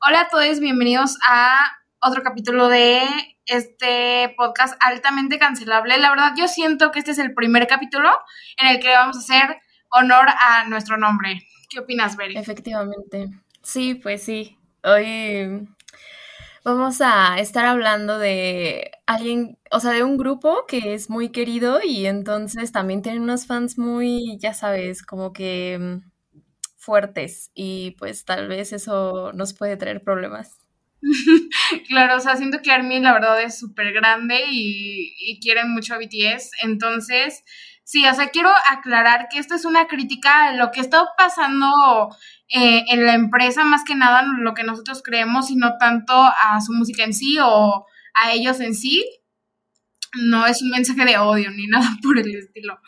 Hola a todos, bienvenidos a otro capítulo de este podcast altamente cancelable. La verdad, yo siento que este es el primer capítulo en el que vamos a hacer honor a nuestro nombre. ¿Qué opinas, Beri? Efectivamente. Sí, pues sí. Hoy vamos a estar hablando de alguien, o sea, de un grupo que es muy querido y entonces también tienen unos fans muy, ya sabes, como que mm, fuertes y pues tal vez eso nos puede traer problemas. claro, o sea, siento que Armin la verdad es súper grande y, y quieren mucho a BTS, entonces, sí, o sea, quiero aclarar que esto es una crítica a lo que está pasando eh, en la empresa, más que nada lo que nosotros creemos y no tanto a su música en sí o a ellos en sí. No es un mensaje de odio ni nada por el estilo.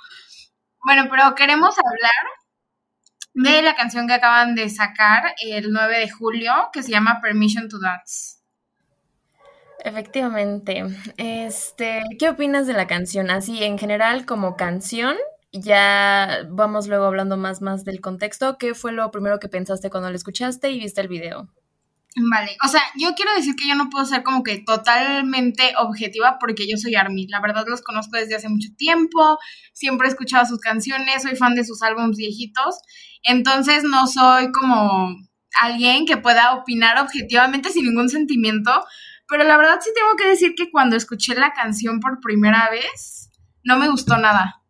Bueno, pero queremos hablar de la canción que acaban de sacar el 9 de julio, que se llama Permission to Dance. Efectivamente. Este, ¿qué opinas de la canción? Así, en general, como canción, ya vamos luego hablando más, más del contexto. ¿Qué fue lo primero que pensaste cuando la escuchaste y viste el video? Vale, o sea, yo quiero decir que yo no puedo ser como que totalmente objetiva porque yo soy Army. La verdad los conozco desde hace mucho tiempo, siempre he escuchado sus canciones, soy fan de sus álbumes viejitos, entonces no soy como alguien que pueda opinar objetivamente sin ningún sentimiento, pero la verdad sí tengo que decir que cuando escuché la canción por primera vez, no me gustó nada.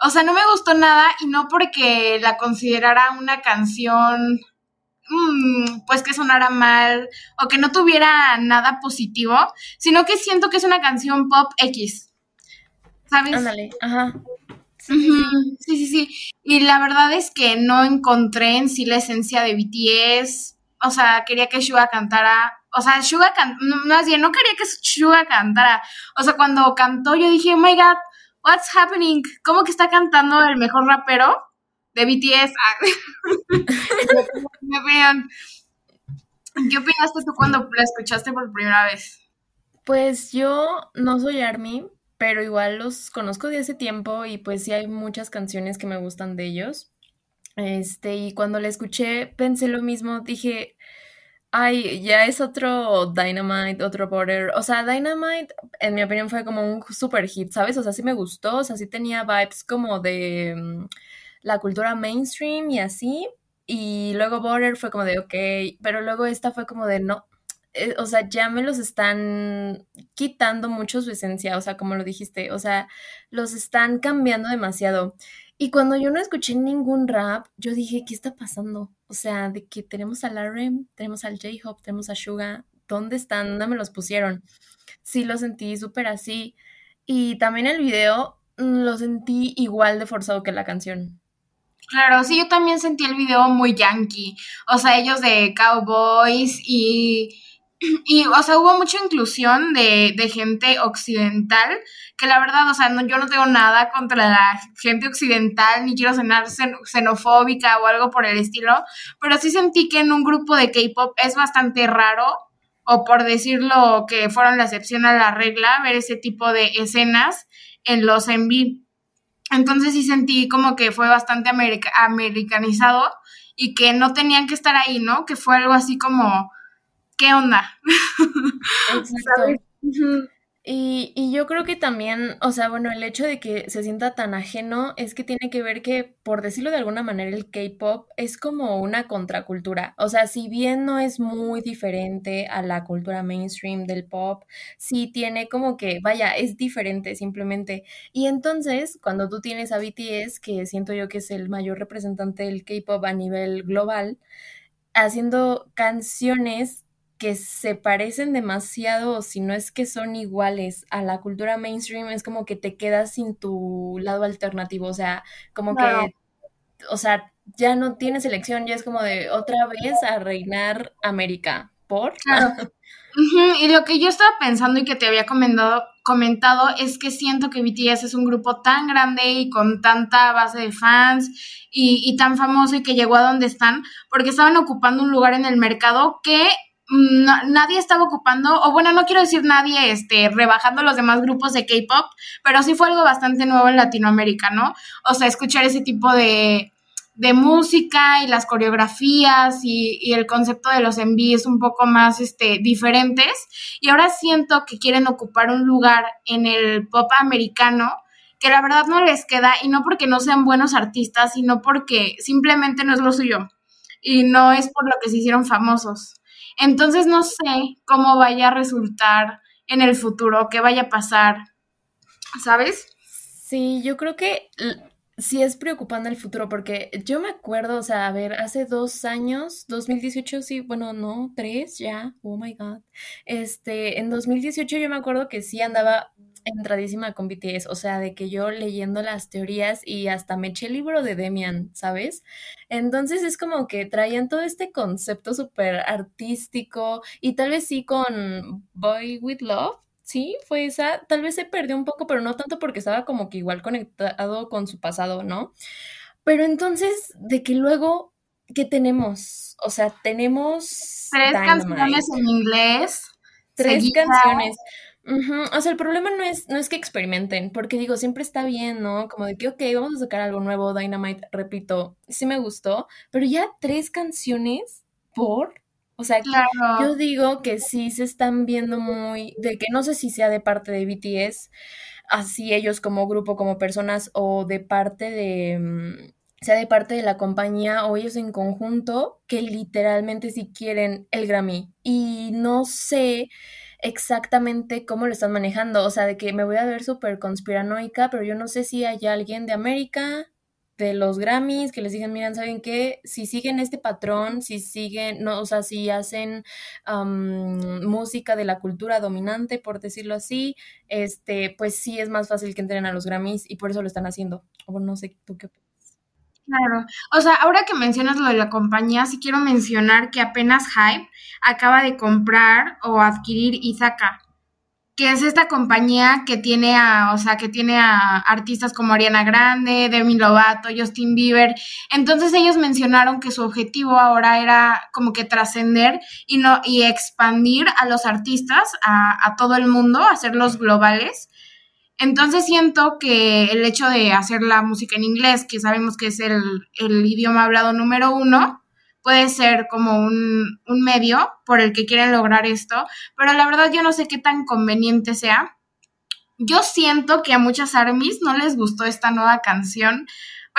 O sea, no me gustó nada y no porque la considerara una canción Mm, pues que sonara mal o que no tuviera nada positivo, sino que siento que es una canción pop X. ¿Sabes? Ándale, ajá. Sí, sí, sí, Y la verdad es que no encontré en sí la esencia de BTS. O sea, quería que Suga cantara. O sea, Suga cantara. Más bien, no quería que Suga cantara. O sea, cuando cantó, yo dije, oh my god, what's happening? ¿Cómo que está cantando el mejor rapero? De BTS. ¿Qué opinaste tú cuando la escuchaste por primera vez? Pues yo no soy ARMY, pero igual los conozco de hace tiempo y pues sí hay muchas canciones que me gustan de ellos. Este, y cuando la escuché pensé lo mismo, dije, ay, ya es otro Dynamite, otro Border. O sea, Dynamite, en mi opinión, fue como un super hit, ¿sabes? O sea, sí me gustó, o sea, sí tenía vibes como de mm, la cultura mainstream y así. Y luego Border fue como de, ok, pero luego esta fue como de, no, eh, o sea, ya me los están quitando mucho su esencia, o sea, como lo dijiste, o sea, los están cambiando demasiado. Y cuando yo no escuché ningún rap, yo dije, ¿qué está pasando? O sea, de que tenemos a Larry, tenemos al J-Hop, tenemos a Suga, ¿dónde están? ¿Dónde me los pusieron? Sí, lo sentí súper así. Y también el video mm, lo sentí igual de forzado que la canción. Claro, sí, yo también sentí el video muy yankee. O sea, ellos de cowboys y, y o sea, hubo mucha inclusión de, de gente occidental, que la verdad, o sea, no, yo no tengo nada contra la gente occidental, ni quiero sonar xenofóbica o algo por el estilo, pero sí sentí que en un grupo de K-pop es bastante raro, o por decirlo que fueron la excepción a la regla, ver ese tipo de escenas en los envíos entonces sí sentí como que fue bastante americanizado y que no tenían que estar ahí, ¿no? Que fue algo así como, ¿qué onda? Exacto. Y, y, yo creo que también, o sea, bueno, el hecho de que se sienta tan ajeno es que tiene que ver que, por decirlo de alguna manera, el K-pop es como una contracultura. O sea, si bien no es muy diferente a la cultura mainstream del pop, sí tiene como que, vaya, es diferente simplemente. Y entonces, cuando tú tienes a BTS, que siento yo que es el mayor representante del K-pop a nivel global, haciendo canciones que se parecen demasiado, si no es que son iguales a la cultura mainstream, es como que te quedas sin tu lado alternativo, o sea, como que, o sea, ya no tienes elección, ya es como de otra vez a reinar América, ¿por? Claro. Y lo que yo estaba pensando y que te había comentado, comentado es que siento que BTS es un grupo tan grande y con tanta base de fans y, y tan famoso y que llegó a donde están, porque estaban ocupando un lugar en el mercado que nadie estaba ocupando, o bueno, no quiero decir nadie este, rebajando los demás grupos de K-pop, pero sí fue algo bastante nuevo en Latinoamérica, ¿no? O sea, escuchar ese tipo de, de música y las coreografías y, el concepto de los envíos un poco más este, diferentes. Y ahora siento que quieren ocupar un lugar en el pop americano que la verdad no les queda y no porque no sean buenos artistas, sino porque simplemente no es lo suyo y no es por lo que se hicieron famosos. Entonces no sé cómo vaya a resultar en el futuro, qué vaya a pasar, ¿sabes? Sí, yo creo que sí es preocupante el futuro porque yo me acuerdo, o sea, a ver, hace dos años, 2018, sí, bueno, no, tres ya, oh my god. Este, en 2018 yo me acuerdo que sí andaba entradísima con BTS, o sea, de que yo leyendo las teorías y hasta me eché el libro de Demian, ¿sabes? Entonces es como que traían todo este concepto súper artístico y tal vez sí con Boy with Love, sí, fue esa, tal vez se perdió un poco, pero no tanto porque estaba como que igual conectado con su pasado, ¿no? Pero entonces, de que luego, ¿qué tenemos? O sea, tenemos... Tres canciones en inglés. Tres canciones. O sea, el problema no es, no es que experimenten, porque digo, siempre está bien, ¿no? Como de que, ok, vamos a sacar algo nuevo, Dynamite, repito, sí me gustó, pero ya tres canciones por... O sea, yo digo que sí se están viendo muy, de que no sé si sea de parte de BTS, así ellos como grupo, como personas, o de parte de, mm, sea de parte de la compañía o ellos en conjunto, que literalmente si quieren el Grammy. Y no sé exactamente cómo lo están manejando. O sea, de que me voy a ver súper conspiranoica, pero yo no sé si hay alguien de América, de los Grammys, que les digan, miren, ¿saben qué? Si siguen este patrón, si siguen, no, o sea, si hacen música de la cultura dominante, por decirlo así, este, pues sí es más fácil que entren a los Grammys y por eso lo están haciendo. O no sé, ¿tú qué? Claro. O sea, ahora que mencionas lo de la compañía, sí quiero mencionar que apenas Hype acaba de comprar o adquirir Izaka, que es esta compañía que tiene a, o sea, que tiene a artistas como Ariana Grande, Demi Lovato, Justin Bieber. Entonces ellos mencionaron que su objetivo ahora era como que trascender y no y expandir a los artistas a, a todo el mundo, hacerlos globales. Entonces siento que el hecho de hacer la música en inglés, que sabemos que es el, idioma hablado número uno, puede ser como un, un, medio por el que quieren lograr esto, pero la verdad yo no sé qué tan conveniente sea. Yo siento que a muchas armies no les gustó esta nueva canción,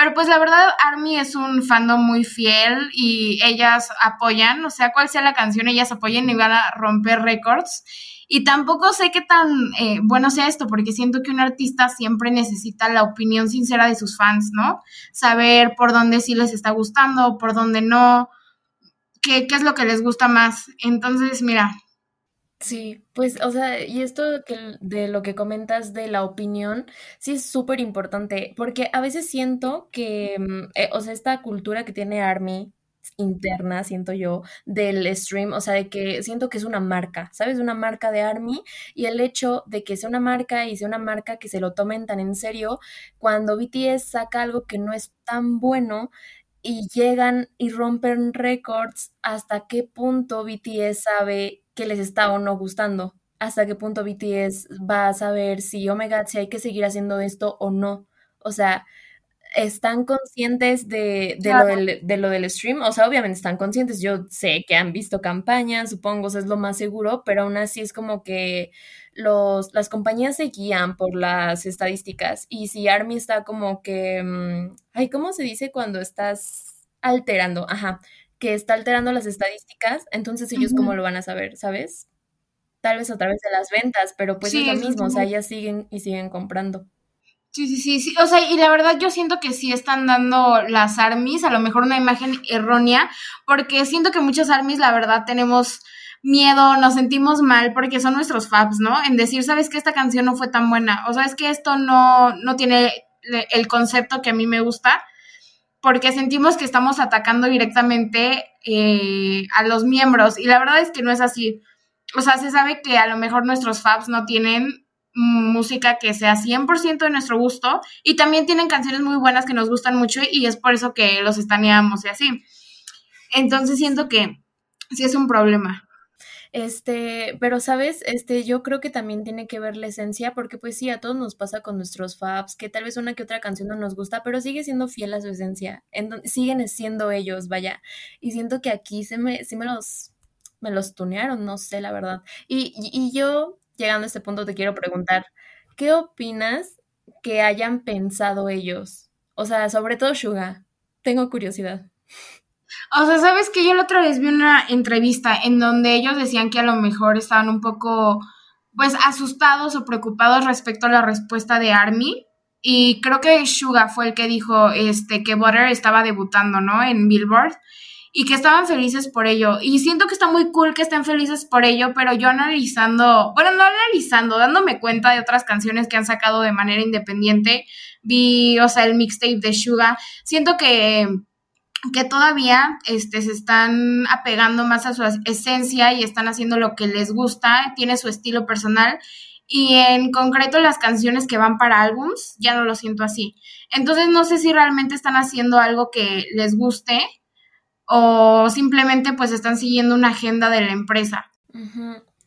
pero pues la verdad Army es un fandom muy fiel y ellas apoyan, o sea, cual sea la canción, ellas apoyan y van a romper récords. Y tampoco sé qué tan eh, bueno sea esto, porque siento que un artista siempre necesita la opinión sincera de sus fans, ¿no? Saber por dónde sí les está gustando, por dónde no, qué, qué es lo que les gusta más. Entonces, mira, Sí, pues, o sea, y esto que, de lo que comentas de la opinión, sí es súper importante, porque a veces siento que, mm, eh, o sea, esta cultura que tiene Army interna, siento yo, del stream, o sea, de que siento que es una marca, ¿sabes? Una marca de Army y el hecho de que sea una marca y sea una marca que se lo tomen tan en serio, cuando BTS saca algo que no es tan bueno y llegan y rompen récords, ¿hasta qué punto BTS sabe que les está o no gustando? ¿Hasta qué punto BTS va a saber si, oh my god, si hay que seguir haciendo esto o no? O sea, están conscientes de, lo del, de, lo del, stream, o sea, obviamente están conscientes, yo sé que han visto campañas, supongo, es lo más seguro, pero aún así es como que los, las compañías se guían por las estadísticas y si Army está como que, mm, ay, ¿cómo se dice cuando estás alterando? Ajá, que está alterando las estadísticas, entonces ellos cómo lo van a saber, ¿sabes? Tal vez a través de las ventas, pero pues es lo mismo, o sea, ellas siguen y siguen comprando. Sí, sí, sí, sí, o sea, y la verdad yo siento que sí están dando las armies, a lo mejor una imagen errónea, porque siento que muchas armies, la verdad, tenemos miedo, nos sentimos mal porque son nuestros faps, ¿no? En decir, ¿sabes que esta canción no fue tan buena? O sabes que esto no, no tiene el concepto que a mí me gusta, porque sentimos que estamos atacando directamente eh, a los miembros, y la verdad es que no es así. O sea, se sabe que a lo mejor nuestros faps no tienen música que sea 100% de nuestro gusto y también tienen canciones muy buenas que nos gustan mucho y es por eso que los estaneamos y así. Entonces siento que sí es un problema. Este, pero sabes, este, yo creo que también tiene que ver la esencia, porque pues sí, a todos nos pasa con nuestros faps, que tal vez una que otra canción no nos gusta, pero sigue siendo fiel a su esencia, en siguen siendo ellos, vaya. Y siento que aquí se me, sí me los, me los tunearon, no sé, la verdad. Y, y yo, llegando a este punto, te quiero preguntar, ¿qué opinas que hayan pensado ellos? O sea, sobre todo Suga. Tengo curiosidad. O sea, sabes que yo la otra vez vi una entrevista en donde ellos decían que a lo mejor estaban un poco, pues, asustados o preocupados respecto a la respuesta de Army. Y creo que Suga fue el que dijo este, que Butter estaba debutando, ¿no? En Billboard. Y que estaban felices por ello. Y siento que está muy cool que estén felices por ello, pero yo analizando, bueno, no analizando, dándome cuenta de otras canciones que han sacado de manera independiente, vi, o sea, el mixtape de Suga. Siento que que todavía este, se están apegando más a su esencia y están haciendo lo que les gusta, tiene su estilo personal y en concreto las canciones que van para álbums ya no lo siento así. Entonces no sé si realmente están haciendo algo que les guste o simplemente pues están siguiendo una agenda de la empresa.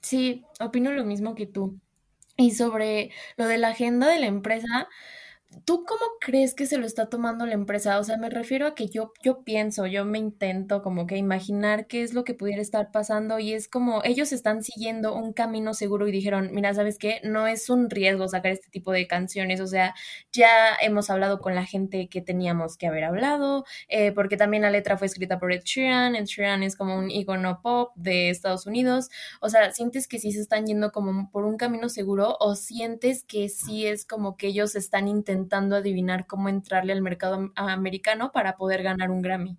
Sí, opino lo mismo que tú. Y sobre lo de la agenda de la empresa, ¿Tú cómo crees que se lo está tomando la empresa? O sea, me refiero a que yo, yo pienso, yo me intento como que imaginar qué es lo que pudiera estar pasando y es como ellos están siguiendo un camino seguro y dijeron, mira, ¿sabes qué? No es un riesgo sacar este tipo de canciones, o sea, ya hemos hablado con la gente que teníamos que haber hablado, eh, porque también la letra fue escrita por Ed Sheeran, Ed Sheeran es como un icono pop de Estados Unidos, o sea, ¿sientes que sí se están yendo como por un camino seguro o sientes que sí es como que ellos están intentando intentando adivinar cómo entrarle al mercado americano para poder ganar un Grammy?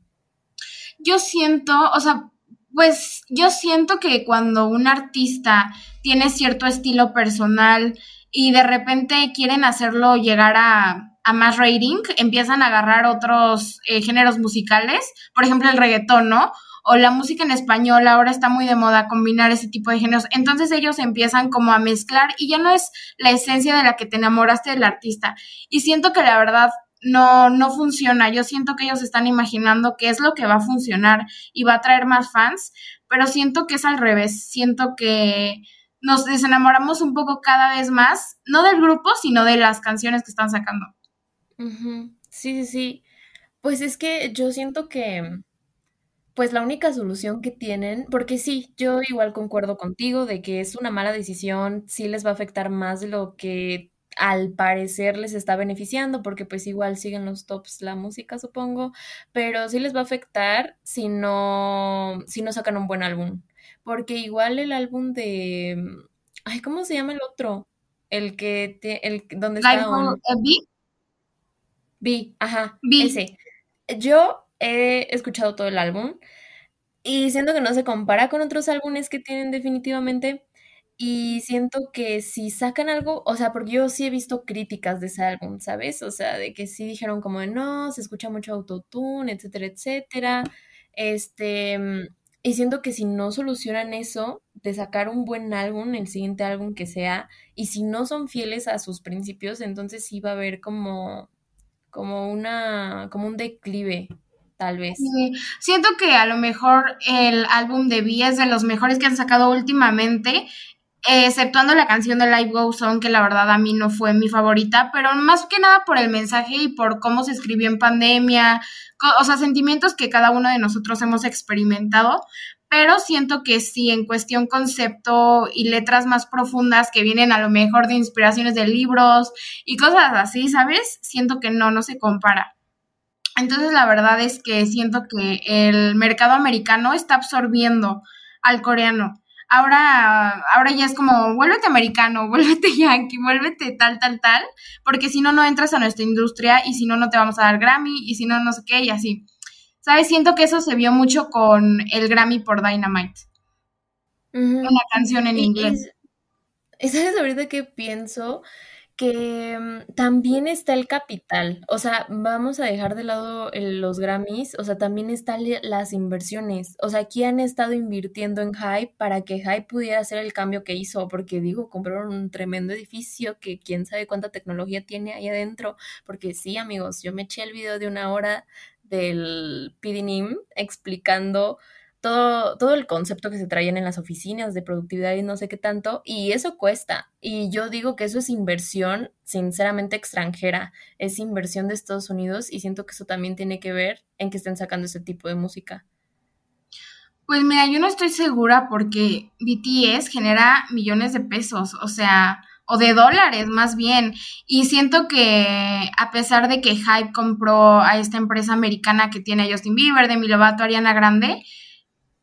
Yo siento, o sea, pues yo siento que cuando un artista tiene cierto estilo personal y de repente quieren hacerlo llegar a, más rating, empiezan a agarrar otros eh, géneros musicales, por ejemplo el reggaetón, ¿no? O la música en español, ahora está muy de moda combinar ese tipo de géneros. Entonces ellos empiezan como a mezclar y ya no es la esencia de la que te enamoraste del artista. Y siento que la verdad no, no funciona. Yo siento que ellos están imaginando qué es lo que va a funcionar y va a traer más fans, pero siento que es al revés. Siento que nos desenamoramos un poco cada vez más, no del grupo, sino de las canciones que están sacando. Sí, sí, sí. Pues es que yo siento que pues la única solución que tienen, porque sí, yo igual concuerdo contigo de que es una mala decisión, sí les va a afectar más de lo que al parecer les está beneficiando, porque pues igual siguen los tops la música, supongo, pero sí les va a afectar si no, si no sacan un buen álbum, porque igual el álbum de, ay, ¿cómo se llama el otro? El que, el, donde está un... B? B, ajá, B. ese. Yo he escuchado todo el álbum y siento que no se compara con otros álbumes que tienen definitivamente. Y siento que si sacan algo, o sea, porque yo sí he visto críticas de ese álbum, ¿sabes? O sea, de que sí dijeron como de no, se escucha mucho autotune, etcétera, etcétera. Este, y siento que si no solucionan eso, de sacar un buen álbum, el siguiente álbum que sea, y si no son fieles a sus principios, entonces sí va a haber como, como una, como un declive tal vez. Siento que a lo mejor el álbum de V es de los mejores que han sacado últimamente, exceptuando la canción de Live Goes On, que la verdad a mí no fue mi favorita, pero más que nada por el mensaje y por cómo se escribió en pandemia, o sea, sentimientos que cada uno de nosotros hemos experimentado, pero siento que sí, en cuestión concepto y letras más profundas que vienen a lo mejor de inspiraciones de libros y cosas así, ¿sabes? Siento que no, no se compara. Entonces, la verdad es que siento que el mercado americano está absorbiendo al coreano. Ahora, ahora ya es como, vuélvete americano, vuélvete yankee, vuélvete tal, tal, tal, porque si no, no entras a nuestra industria y si no, no te vamos a dar Grammy y si no, no sé qué y así. ¿Sabes? Siento que eso se vio mucho con el Grammy por Dynamite. Una canción en inglés. ¿Sabes ahorita qué pienso? Que mm, también está el capital, o sea, vamos a dejar de lado los Grammys, o sea, también están las inversiones, o sea, aquí han estado invirtiendo en Hype para que Hype pudiera hacer el cambio que hizo, porque digo, compraron un tremendo edificio que quién sabe cuánta tecnología tiene ahí adentro, porque sí, amigos, yo me eché el video de una hora del PDNIM explicando todo, todo el concepto que se traían en las oficinas de productividad y no sé qué tanto, y eso cuesta. Y yo digo que eso es inversión, sinceramente, extranjera, es inversión de Estados Unidos y siento que eso también tiene que ver en que estén sacando ese tipo de música. Pues mira, yo no estoy segura porque BTS genera millones de pesos, o sea, o de dólares más bien. Y siento que a pesar de que Hype compró a esta empresa americana que tiene a Justin Bieber, Demi Lovato, Ariana Grande,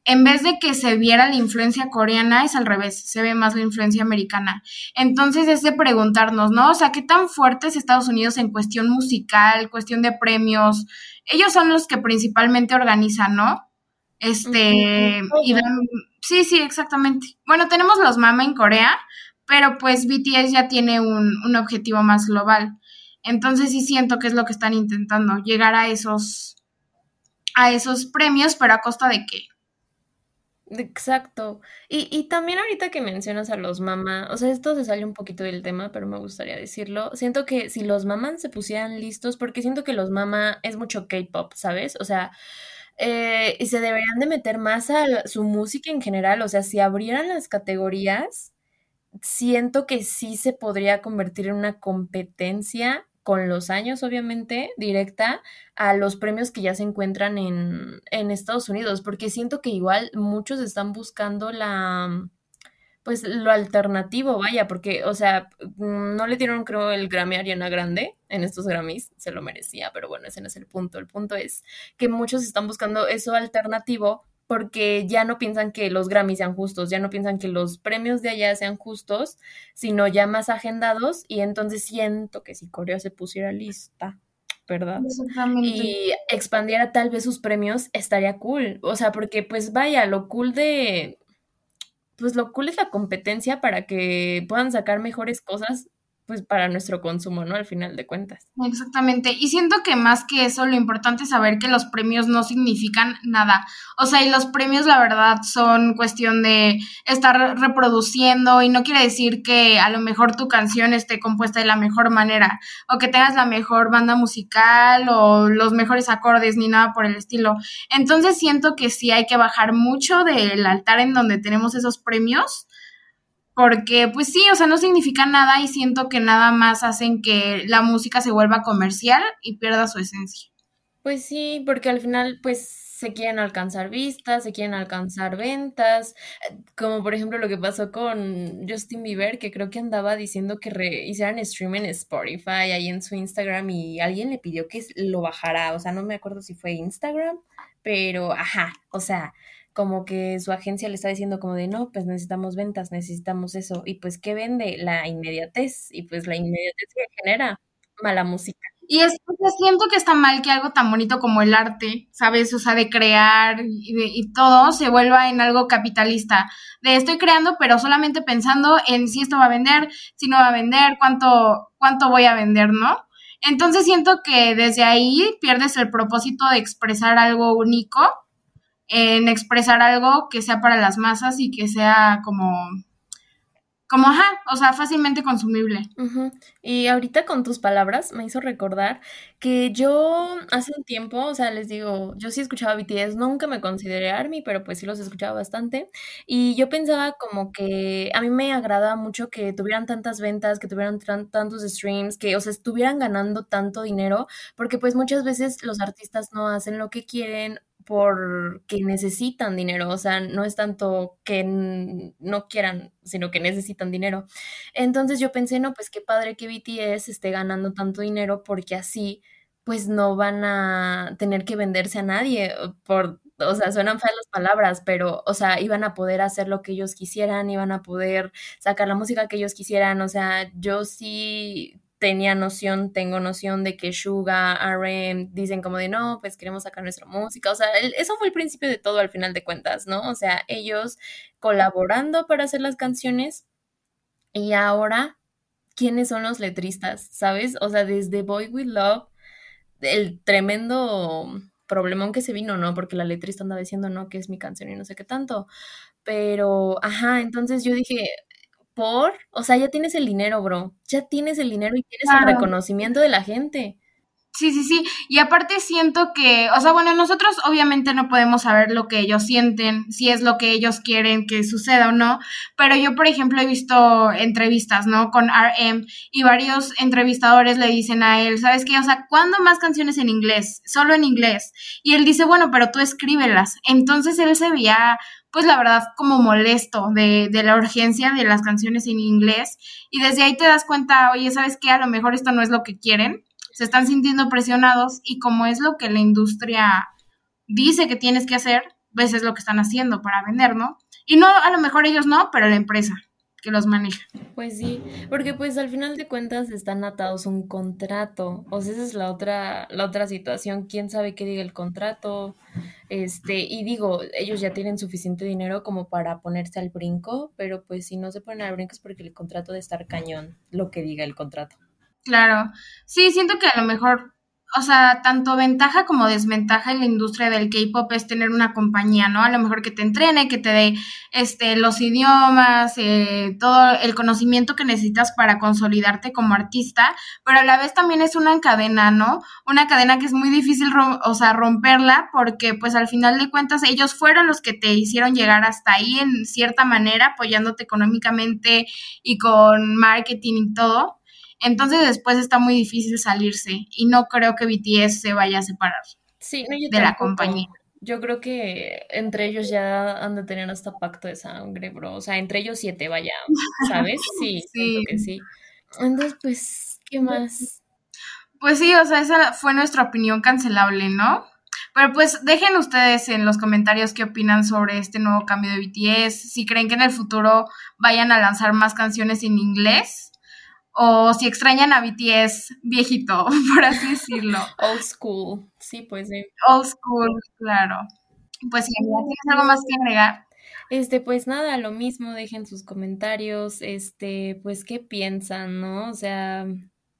en vez de que se viera la influencia coreana, es al revés, se ve más la influencia americana. Entonces es de preguntarnos, ¿no? O sea, ¿qué tan fuerte es Estados Unidos en cuestión musical, cuestión de premios? Ellos son los que principalmente organizan, ¿no? Este, y sí, sí, exactamente. Bueno, tenemos los Mama en Corea, pero pues BTS ya tiene un, un objetivo más global. Entonces sí siento que es lo que están intentando, llegar a esos, a esos premios, pero a costa de qué? Exacto. Y, y también ahorita que mencionas a los mamás, o sea, esto se sale un poquito del tema, pero me gustaría decirlo. Siento que si los mamás se pusieran listos, porque siento que los mamás es mucho K-pop, ¿sabes? O sea, eh, y se deberían de meter más a su música en general, o sea, si abrieran las categorías, siento que sí se podría convertir en una competencia con los años, obviamente, directa a los premios que ya se encuentran en, en Estados Unidos, porque siento que igual muchos están buscando la, pues lo alternativo, vaya, porque, o sea, no le dieron, creo, el Grammy a Ariana Grande en estos Grammys, se lo merecía, pero bueno, ese no es el punto. El punto es que muchos están buscando eso alternativo porque ya no piensan que los Grammys sean justos, ya no piensan que los premios de allá sean justos, sino ya más agendados y entonces siento que si Corea se pusiera lista, ¿verdad? Y expandiera tal vez sus premios, estaría cool, o sea, porque pues vaya, lo cool de, pues lo cool es la competencia para que puedan sacar mejores cosas pues para nuestro consumo, ¿no? Al final de cuentas. Exactamente. Y siento que más que eso, lo importante es saber que los premios no significan nada. O sea, y los premios, la verdad, son cuestión de estar reproduciendo y no quiere decir que a lo mejor tu canción esté compuesta de la mejor manera o que tengas la mejor banda musical o los mejores acordes ni nada por el estilo. Entonces siento que sí hay que bajar mucho del altar en donde tenemos esos premios porque pues sí, o sea, no significa nada y siento que nada más hacen que la música se vuelva comercial y pierda su esencia. Pues sí, porque al final pues se quieren alcanzar vistas, se quieren alcanzar ventas, como por ejemplo lo que pasó con Justin Bieber, que creo que andaba diciendo que hicieran stream en Spotify, ahí en su Instagram, y alguien le pidió que lo bajara, o sea, no me acuerdo si fue Instagram, pero ajá, o sea, como que su agencia le está diciendo como de, no, pues necesitamos ventas, necesitamos eso. Y pues, ¿qué vende? La inmediatez. Y pues la inmediatez que genera mala música. Y es siento que está mal que algo tan bonito como el arte, ¿sabes? O sea, de crear y, y, todo se vuelva en algo capitalista. De estoy creando, pero solamente pensando en si esto va a vender, si no va a vender, cuánto, cuánto voy a vender, ¿no? Entonces siento que desde ahí pierdes el propósito de expresar algo único en expresar algo que sea para las masas y que sea como, como, ajá, o sea, fácilmente consumible. Y ahorita con tus palabras me hizo recordar que yo hace un tiempo, o sea, les digo, yo sí escuchaba BTS, nunca me consideré ARMY, pero pues sí los escuchaba bastante. Y yo pensaba como que a mí me agradaba mucho que tuvieran tantas ventas, que tuvieran tantos streams, que, o sea, estuvieran ganando tanto dinero, porque pues muchas veces los artistas no hacen lo que quieren porque necesitan dinero, o sea, no es tanto que no quieran, sino que necesitan dinero. Entonces yo pensé, no, pues qué padre que BTS esté ganando tanto dinero porque así pues no van a tener que venderse a nadie por o sea, suenan feas las palabras, pero, o sea, iban a poder hacer lo que ellos quisieran, iban a poder sacar la música que ellos quisieran, o sea, yo sí tenía noción, tengo noción de que Suga, RM dicen como de no, pues queremos sacar nuestra música. O sea, eso fue el principio de todo al final de cuentas, ¿no? O sea, ellos colaborando para hacer las canciones y ahora, ¿quiénes son los letristas? ¿Sabes? O sea, desde Boy With Love, el tremendo problemón que se vino, ¿no? Porque la letrista andaba diciendo, no, que es mi canción y no sé qué tanto. Pero, ajá, entonces yo dije, o sea, ya tienes el dinero, bro. Ya tienes el dinero y tienes el reconocimiento de la gente. Sí, sí, sí. Y aparte siento que, o sea, bueno, nosotros obviamente no podemos saber lo que ellos sienten, si es lo que ellos quieren que suceda o no, pero yo, por ejemplo, he visto entrevistas, ¿no? Con RM y varios entrevistadores le dicen a él, ¿sabes qué? O sea, ¿cuándo más canciones en inglés? Solo en inglés. Y él dice, bueno, pero tú escríbelas. Entonces él se veía pues la verdad como molesto de, de, la urgencia de las canciones en inglés y desde ahí te das cuenta, oye, ¿sabes qué? A lo mejor esto no es lo que quieren se están sintiendo presionados y como es lo que la industria dice que tienes que hacer, pues es lo que están haciendo para vender, ¿no? Y no, a lo mejor ellos no, pero la empresa que los maneja. Pues sí, porque pues al final de cuentas están atados a un contrato, o sea, esa es la otra, la otra situación, quién sabe qué diga el contrato, este, y digo, ellos ya tienen suficiente dinero como para ponerse al brinco, pero pues si no se ponen al brinco es porque el contrato de estar cañón, lo que diga el contrato. Claro, sí, siento que a lo mejor, o sea, tanto ventaja como desventaja en la industria del K-pop es tener una compañía, ¿no? A lo mejor que te entrene, que te dé este, los idiomas, eh, todo el conocimiento que necesitas para consolidarte como artista, pero a la vez también es una cadena, ¿no? Una cadena que es muy difícil, o sea, romperla porque pues al final de cuentas ellos fueron los que te hicieron llegar hasta ahí en cierta manera, apoyándote económicamente y con marketing y todo. Entonces después está muy difícil salirse y no creo que BTS se vaya a separar sí, no, de la compañía. Yo creo que entre ellos ya han de tener hasta pacto de sangre, bro. O sea, entre ellos siete, vaya, ¿sabes? Sí, sí. que sí. Entonces, pues, ¿qué más? Pues sí, o sea, esa fue nuestra opinión cancelable, ¿no? Pero pues dejen ustedes en los comentarios qué opinan sobre este nuevo cambio de BTS, si creen que en el futuro vayan a lanzar más canciones en inglés o si extrañan a BTS viejito, por así decirlo. Old school, sí, pues sí. Old school, claro. Pues si ¿tienes algo más que agregar? Este, pues nada, lo mismo, dejen sus comentarios, este, pues qué piensan, ¿no? O sea,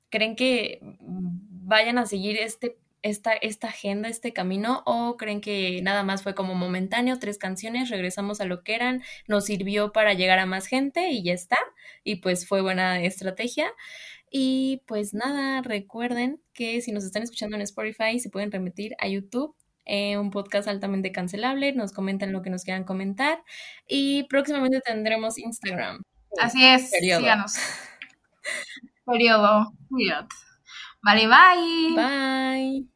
¿creen que vayan a seguir este esta, esta agenda, este camino, o creen que nada más fue como momentáneo, tres canciones, regresamos a lo que eran, nos sirvió para llegar a más gente y ya está, y pues fue buena estrategia. Y pues nada, recuerden que si nos están escuchando en Spotify, se pueden remitir a YouTube. Eh, un podcast altamente cancelable, nos comentan lo que nos quieran comentar y próximamente tendremos Instagram. Así es, síganos. Periodo. Vale, bye. Bye.